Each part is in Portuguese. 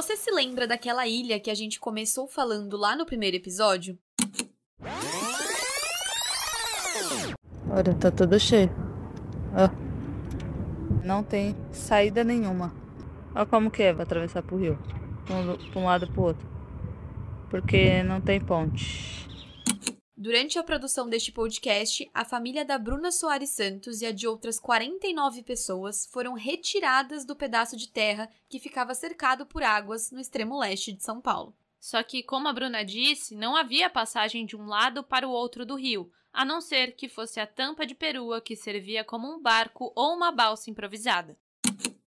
Você se lembra daquela ilha que a gente começou falando lá no primeiro episódio? Olha, tá tudo cheio. Não tem saída nenhuma. Olha como que é pra atravessar pro rio. Pra um lado pro outro. Porque não tem ponte. Durante a produção deste podcast, a família da Bruna Soares Santos e a de outras 49 pessoas foram retiradas do pedaço de terra que ficava cercado por águas no extremo leste de São Paulo. Só que, como a Bruna disse, não havia passagem de um lado para o outro do rio, a não ser que fosse a tampa de perua que servia como um barco ou uma balsa improvisada.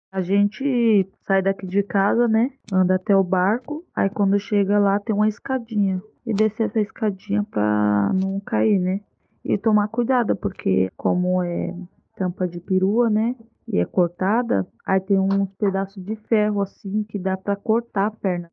A gente sai daqui de casa, né? Anda até o barco, aí quando chega lá tem uma escadinha e descer essa escadinha para não cair, né? E tomar cuidado, porque como é tampa de perua, né? E é cortada, aí tem uns pedaços de ferro assim que dá para cortar a perna.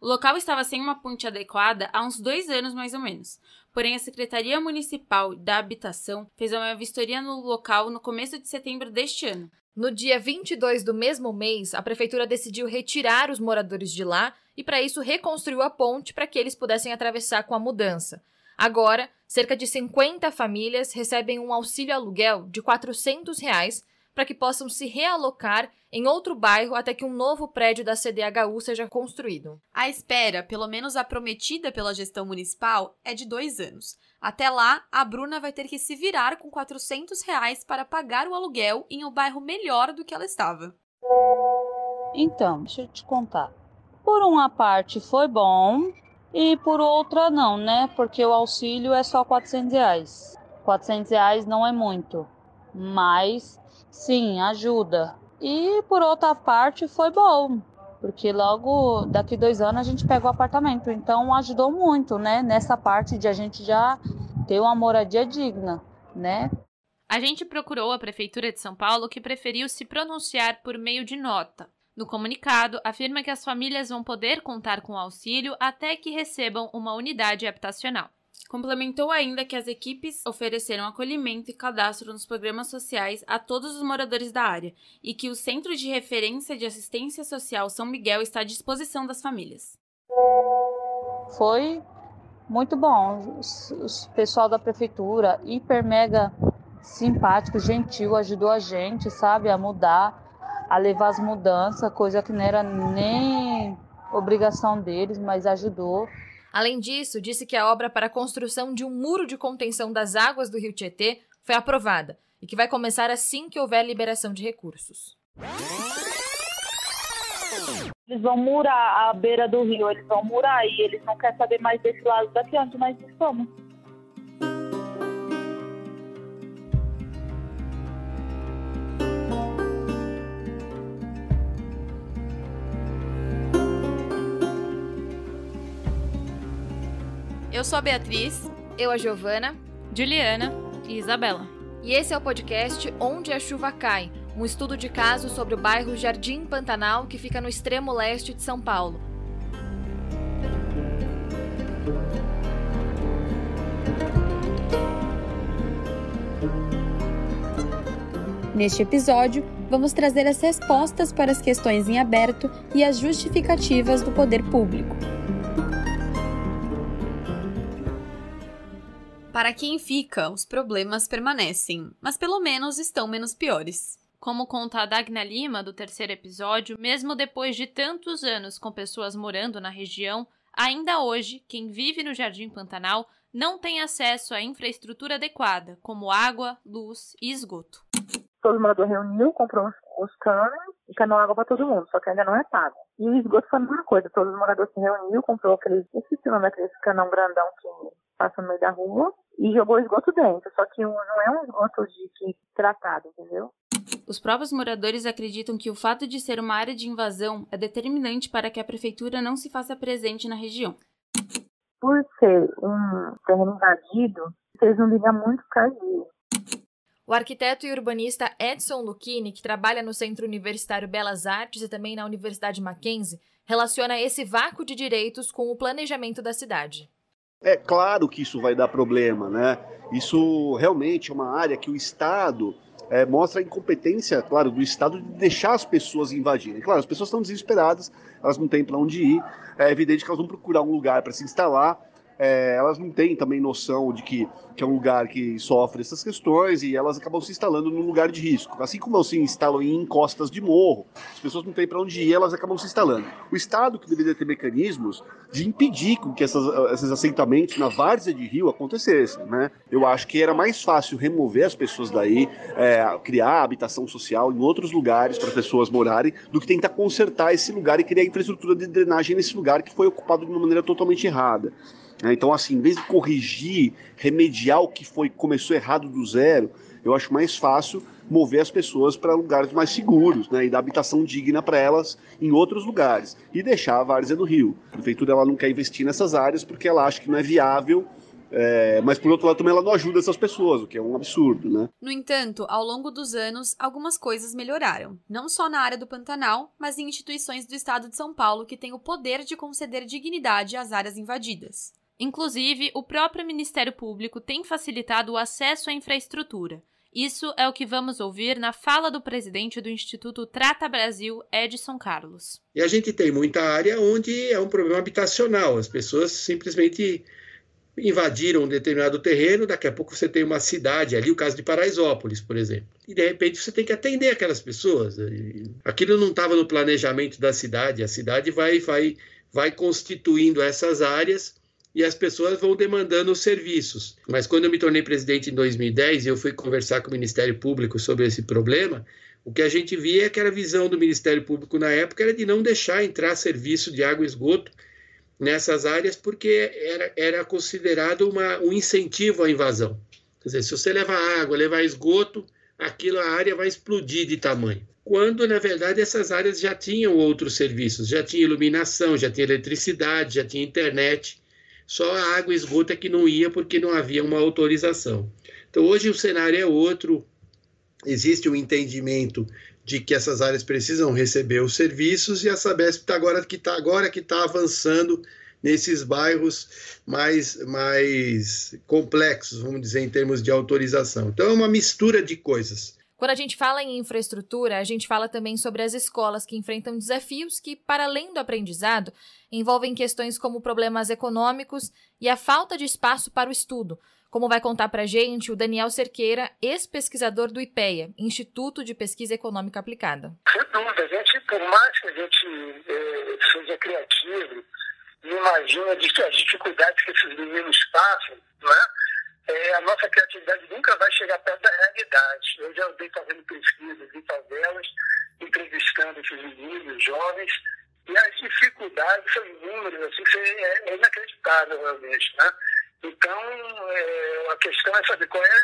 O local estava sem uma ponte adequada há uns dois anos mais ou menos. Porém, a Secretaria Municipal da Habitação fez uma vistoria no local no começo de setembro deste ano. No dia 22 do mesmo mês, a prefeitura decidiu retirar os moradores de lá e, para isso, reconstruiu a ponte para que eles pudessem atravessar com a mudança. Agora, cerca de 50 famílias recebem um auxílio aluguel de 400 reais para que possam se realocar em outro bairro até que um novo prédio da CDHU seja construído. A espera, pelo menos a prometida pela gestão municipal, é de dois anos. Até lá, a Bruna vai ter que se virar com 400 reais para pagar o aluguel em um bairro melhor do que ela estava. Então, deixa eu te contar. Por uma parte foi bom e por outra não, né? Porque o auxílio é só 400 reais. 400 reais não é muito, mas sim, ajuda. E por outra parte foi bom, porque logo daqui dois anos a gente pega o apartamento. Então ajudou muito, né? Nessa parte de a gente já ter uma moradia digna, né? A gente procurou a Prefeitura de São Paulo, que preferiu se pronunciar por meio de nota. No comunicado, afirma que as famílias vão poder contar com auxílio até que recebam uma unidade habitacional. Complementou ainda que as equipes ofereceram acolhimento e cadastro nos programas sociais a todos os moradores da área e que o Centro de Referência de Assistência Social São Miguel está à disposição das famílias. Foi muito bom. O pessoal da prefeitura, hiper mega simpático, gentil, ajudou a gente, sabe, a mudar a levar as mudanças, coisa que não era nem obrigação deles, mas ajudou. Além disso, disse que a obra para a construção de um muro de contenção das águas do rio Tietê foi aprovada e que vai começar assim que houver liberação de recursos. Eles vão murar a beira do rio, eles vão murar e eles não querem saber mais desse lado daqui onde nós estamos. Eu sou a Beatriz. Eu, a Giovana. Juliana e Isabela. E esse é o podcast Onde a Chuva Cai um estudo de caso sobre o bairro Jardim Pantanal, que fica no extremo leste de São Paulo. Neste episódio, vamos trazer as respostas para as questões em aberto e as justificativas do poder público. Para quem fica, os problemas permanecem, mas pelo menos estão menos piores. Como conta a Dagna Lima do terceiro episódio, mesmo depois de tantos anos com pessoas morando na região, ainda hoje quem vive no Jardim Pantanal não tem acesso à infraestrutura adequada, como água, luz e esgoto. Todo mundo reuniu, comprou os canos e canou água para todo mundo, só que ainda não é pago. E o esgoto foi a mesma coisa, todos os moradores se reuniu, comprou aqueles, esqueci o nome daqueles canão grandão que passa no meio da rua e jogou esgoto dentro, só que não é um esgoto de que tratado, entendeu? Os próprios moradores acreditam que o fato de ser uma área de invasão é determinante para que a prefeitura não se faça presente na região. Por ser um terreno invadido, vocês não ligam muito para isso. O arquiteto e urbanista Edson Lucchini, que trabalha no Centro Universitário Belas Artes e também na Universidade Mackenzie, relaciona esse vácuo de direitos com o planejamento da cidade. É claro que isso vai dar problema, né? Isso realmente é uma área que o Estado é, mostra a incompetência, claro, do Estado de deixar as pessoas invadirem. Claro, as pessoas estão desesperadas, elas não têm para onde ir, é evidente que elas vão procurar um lugar para se instalar, é, elas não têm também noção de que, que é um lugar que sofre essas questões e elas acabam se instalando num lugar de risco. Assim como se instalam em encostas de morro, as pessoas não têm para onde ir, elas acabam se instalando. O Estado que deveria ter mecanismos de impedir que essas, esses assentamentos na várzea de rio acontecessem. Né? Eu acho que era mais fácil remover as pessoas daí, é, criar habitação social em outros lugares para pessoas morarem, do que tentar consertar esse lugar e criar infraestrutura de drenagem nesse lugar que foi ocupado de uma maneira totalmente errada. Né? Então, assim, em vez de corrigir, remediar o que foi começou errado do zero, eu acho mais fácil mover as pessoas para lugares mais seguros, né, e dar habitação digna para elas em outros lugares e deixar a várzea do Rio. A prefeitura ela não quer investir nessas áreas porque ela acha que não é viável é, mas por outro lado também ela não ajuda essas pessoas, o que é um absurdo, né? No entanto, ao longo dos anos, algumas coisas melhoraram, não só na área do Pantanal, mas em instituições do estado de São Paulo que têm o poder de conceder dignidade às áreas invadidas. Inclusive, o próprio Ministério Público tem facilitado o acesso à infraestrutura. Isso é o que vamos ouvir na fala do presidente do Instituto Trata Brasil, Edson Carlos. E a gente tem muita área onde é um problema habitacional, as pessoas simplesmente invadiram um determinado terreno, daqui a pouco você tem uma cidade ali, o caso de Paraisópolis, por exemplo. E de repente você tem que atender aquelas pessoas. Aquilo não estava no planejamento da cidade, a cidade vai, vai, vai constituindo essas áreas e as pessoas vão demandando os serviços. Mas quando eu me tornei presidente em 2010 e eu fui conversar com o Ministério Público sobre esse problema, o que a gente via é que a visão do Ministério Público na época era de não deixar entrar serviço de água e esgoto nessas áreas porque era, era considerado uma, um incentivo à invasão. Quer dizer, se você levar água, levar esgoto, aquilo a área vai explodir de tamanho. Quando, na verdade, essas áreas já tinham outros serviços, já tinha iluminação, já tinha eletricidade, já tinha internet. Só a água e esgoto é que não ia porque não havia uma autorização. Então hoje o cenário é outro, existe um entendimento de que essas áreas precisam receber os serviços e a Sabesp está agora que está agora que está avançando nesses bairros mais, mais complexos, vamos dizer, em termos de autorização. Então é uma mistura de coisas. Quando a gente fala em infraestrutura, a gente fala também sobre as escolas que enfrentam desafios que, para além do aprendizado, envolvem questões como problemas econômicos e a falta de espaço para o estudo, como vai contar para a gente o Daniel Cerqueira, ex-pesquisador do IPEA, Instituto de Pesquisa Econômica Aplicada. Sem dúvida, a gente, por mais que a gente é, seja criativo, imagina as dificuldades que esses meninos passam, né? É, a nossa criatividade nunca vai chegar perto da realidade. Eu já andei fazendo pesquisas em favelas, entrevistando esses meninos, jovens, e as dificuldades são inúmeras, assim, é, é inacreditável realmente, né? Então, é, a questão é saber qual é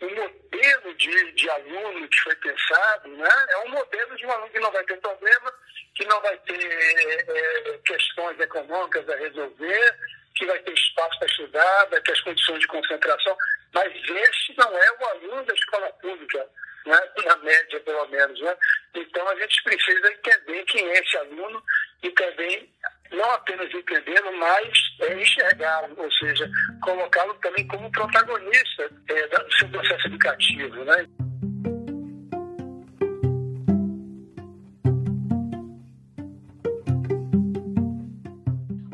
o modelo de, de aluno que foi pensado, né? É um modelo de um aluno que não vai ter problema, que não vai ter é, questões econômicas a resolver, que vai ter espaço para estudar, vai ter as condições de concentração, mas este não é o aluno da escola pública, né? na média pelo menos. Né? Então a gente precisa entender quem é esse aluno e também não apenas entendê-lo, mas é, enxergá-lo, ou seja, colocá-lo também como protagonista é, do seu processo educativo. Né?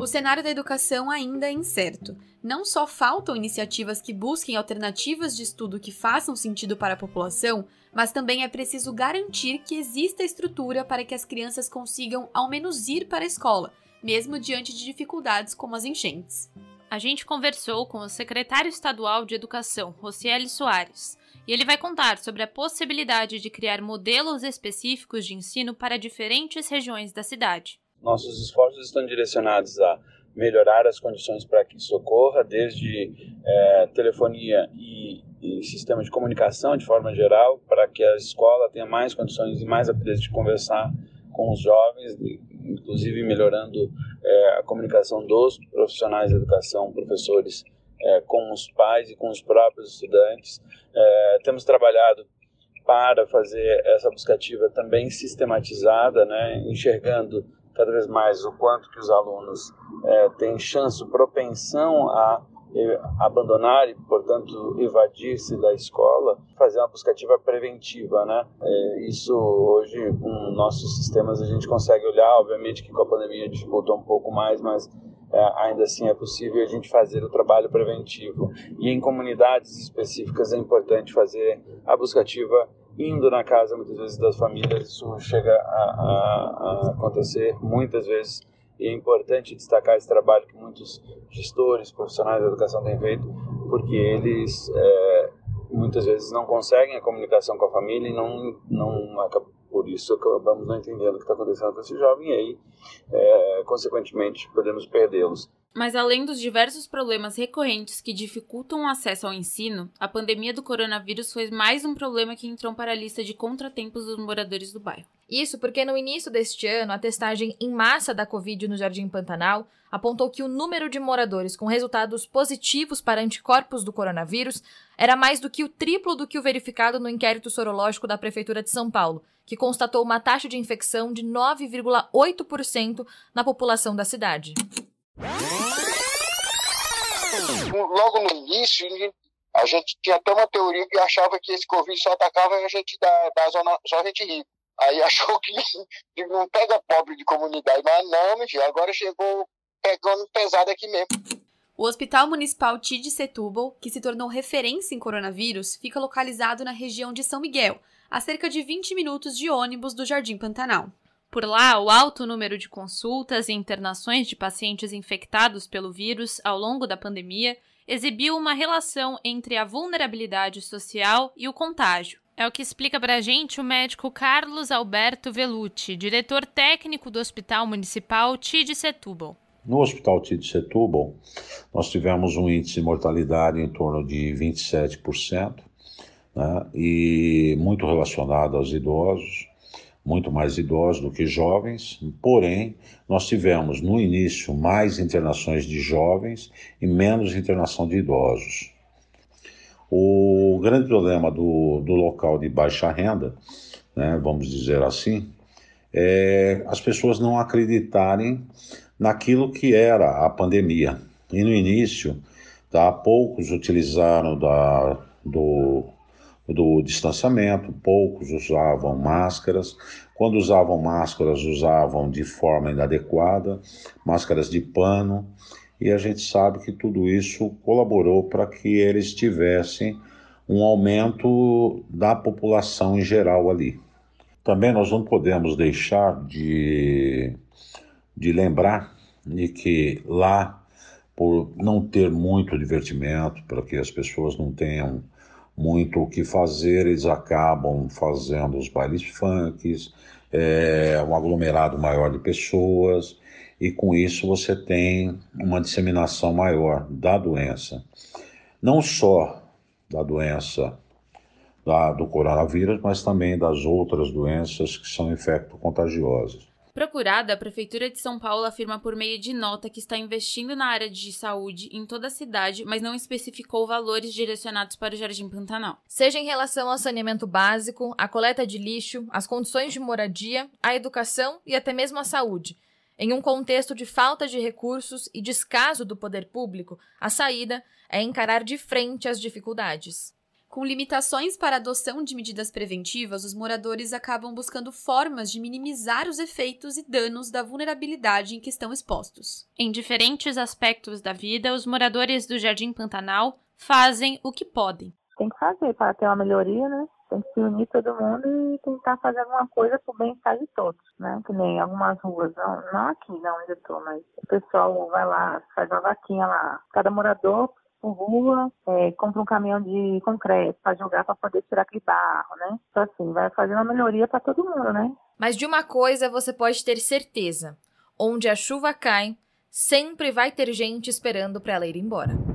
O cenário da educação ainda é incerto. Não só faltam iniciativas que busquem alternativas de estudo que façam sentido para a população, mas também é preciso garantir que exista estrutura para que as crianças consigam ao menos ir para a escola, mesmo diante de dificuldades como as enchentes. A gente conversou com o secretário estadual de Educação, Rocieli Soares, e ele vai contar sobre a possibilidade de criar modelos específicos de ensino para diferentes regiões da cidade. Nossos esforços estão direcionados a melhorar as condições para que isso ocorra, desde é, telefonia e, e, sistema de comunicação de forma geral, para que a escola tenha mais condições e mais rapidez de conversar com os jovens, inclusive melhorando é, a comunicação dos profissionais da educação, professores, é, com os pais e com os próprios estudantes. É, temos trabalhado para fazer essa buscativa também sistematizada, né, enxergando cada vez mais o quanto que os alunos é, têm chance, propensão a abandonar e, portanto, evadir-se da escola, fazer uma buscativa preventiva, né? É, isso hoje com nossos sistemas a gente consegue olhar, obviamente que com a pandemia dificultou um pouco mais, mas é, ainda assim é possível a gente fazer o trabalho preventivo. E em comunidades específicas é importante fazer a buscativa indo na casa muitas vezes das famílias, isso chega a, a, a acontecer muitas vezes e é importante destacar esse trabalho que muitos gestores, profissionais da educação têm feito, porque eles é, muitas vezes não conseguem a comunicação com a família e não, não por isso acabamos não entendendo o que está acontecendo com esse jovem e aí, é, consequentemente, podemos perdê-los. Mas além dos diversos problemas recorrentes que dificultam o acesso ao ensino, a pandemia do coronavírus foi mais um problema que entrou para a lista de contratempos dos moradores do bairro. Isso porque no início deste ano, a testagem em massa da Covid no Jardim Pantanal apontou que o número de moradores com resultados positivos para anticorpos do coronavírus era mais do que o triplo do que o verificado no inquérito sorológico da Prefeitura de São Paulo, que constatou uma taxa de infecção de 9,8% na população da cidade. Logo no início, a gente tinha até uma teoria que achava que esse Covid só atacava a gente da, da zona, só a gente rica. Aí achou que, que não pega pobre de comunidade, mas não, meu filho, agora chegou pegando pesado aqui mesmo. O Hospital Municipal TID Setúbal, que se tornou referência em coronavírus, fica localizado na região de São Miguel, a cerca de 20 minutos de ônibus do Jardim Pantanal. Por lá, o alto número de consultas e internações de pacientes infectados pelo vírus ao longo da pandemia exibiu uma relação entre a vulnerabilidade social e o contágio. É o que explica para a gente o médico Carlos Alberto Velucci, diretor técnico do Hospital Municipal TID Setúbal. No Hospital TID Setúbal, nós tivemos um índice de mortalidade em torno de 27%, né, e muito relacionado aos idosos, muito mais idosos do que jovens, porém, nós tivemos no início mais internações de jovens e menos internação de idosos. O grande problema do, do local de baixa renda, né, vamos dizer assim, é as pessoas não acreditarem naquilo que era a pandemia. E no início, tá, poucos utilizaram da, do do distanciamento, poucos usavam máscaras. Quando usavam máscaras, usavam de forma inadequada, máscaras de pano, e a gente sabe que tudo isso colaborou para que eles tivessem um aumento da população em geral ali. Também nós não podemos deixar de, de lembrar de que lá, por não ter muito divertimento, para que as pessoas não tenham muito o que fazer, eles acabam fazendo os bailes funks, é, um aglomerado maior de pessoas, e com isso você tem uma disseminação maior da doença. Não só da doença da, do coronavírus, mas também das outras doenças que são infecto-contagiosas. Procurada, a Prefeitura de São Paulo afirma por meio de nota que está investindo na área de saúde em toda a cidade, mas não especificou valores direcionados para o Jardim Pantanal. Seja em relação ao saneamento básico, a coleta de lixo, as condições de moradia, a educação e até mesmo a saúde. Em um contexto de falta de recursos e descaso do poder público, a saída é encarar de frente as dificuldades. Com limitações para a adoção de medidas preventivas, os moradores acabam buscando formas de minimizar os efeitos e danos da vulnerabilidade em que estão expostos. Em diferentes aspectos da vida, os moradores do Jardim Pantanal fazem o que podem. Tem que fazer para ter uma melhoria, né? Tem que se unir todo mundo e tentar fazer alguma coisa para o bem-estar de todos, né? Que nem algumas ruas, não, não aqui, não onde eu estou, mas o pessoal vai lá, faz uma vaquinha lá. Cada morador por rua, é, compra um caminhão de concreto para jogar para poder tirar aquele barro, né? Então, assim, vai fazer uma melhoria para todo mundo, né? Mas de uma coisa você pode ter certeza: onde a chuva cai, sempre vai ter gente esperando para ela ir embora.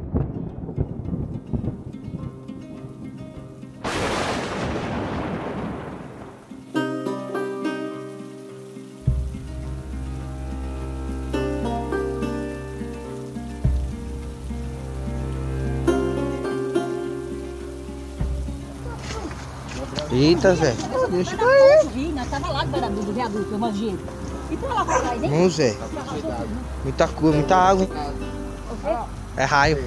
Eita, Zé. Deixa cair. Nós tava lá do viaduto, eu imagino. E pra lá pra trás, hein? Não, Zé. Muita cor, muita água. É raio.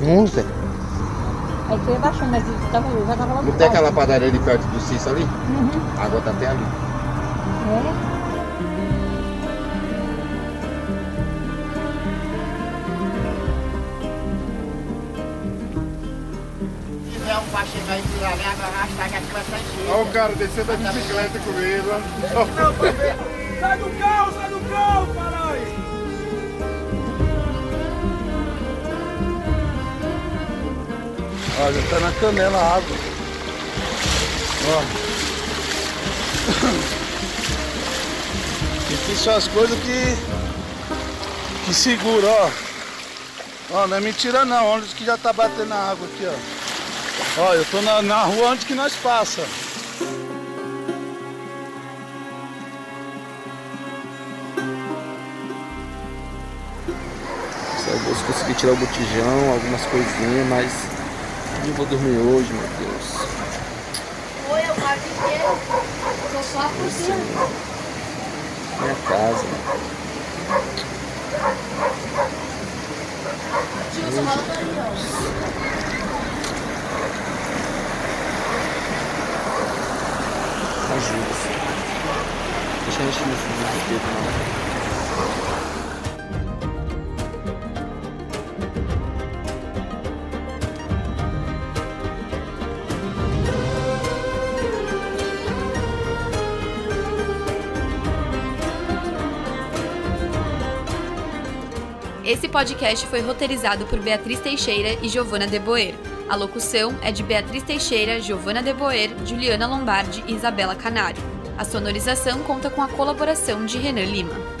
Não sei. Aí foi abaixando, mas tava, já tava lá Não tem aquela padaria ali perto do Cício ali? Uhum. A água tá até ali. É. Se tiver um pra chegar e tirar ali, água arrastar que vai estar cheio. Olha o cara descendo da bicicleta comigo. Sai do carro, sai do carro, caralho! Olha, tá na canela a água. Ó. Aqui são as coisas que. que segura, ó. Ó, não é mentira não, onde que já tá batendo a água aqui, ó. Ó, eu tô na, na rua onde que nós passa. Só vou conseguir tirar o botijão, algumas coisinhas, mas não vou dormir hoje, meu Deus. Oi, eu moro inteiro. Tô só a cozinha. Minha casa. Tio, só rola. Ajuda. Deixa a gente no fundo do não. Esse podcast foi roteirizado por Beatriz Teixeira e Giovana Deboer. A locução é de Beatriz Teixeira, Giovana Deboer, Juliana Lombardi e Isabela Canário. A sonorização conta com a colaboração de Renan Lima.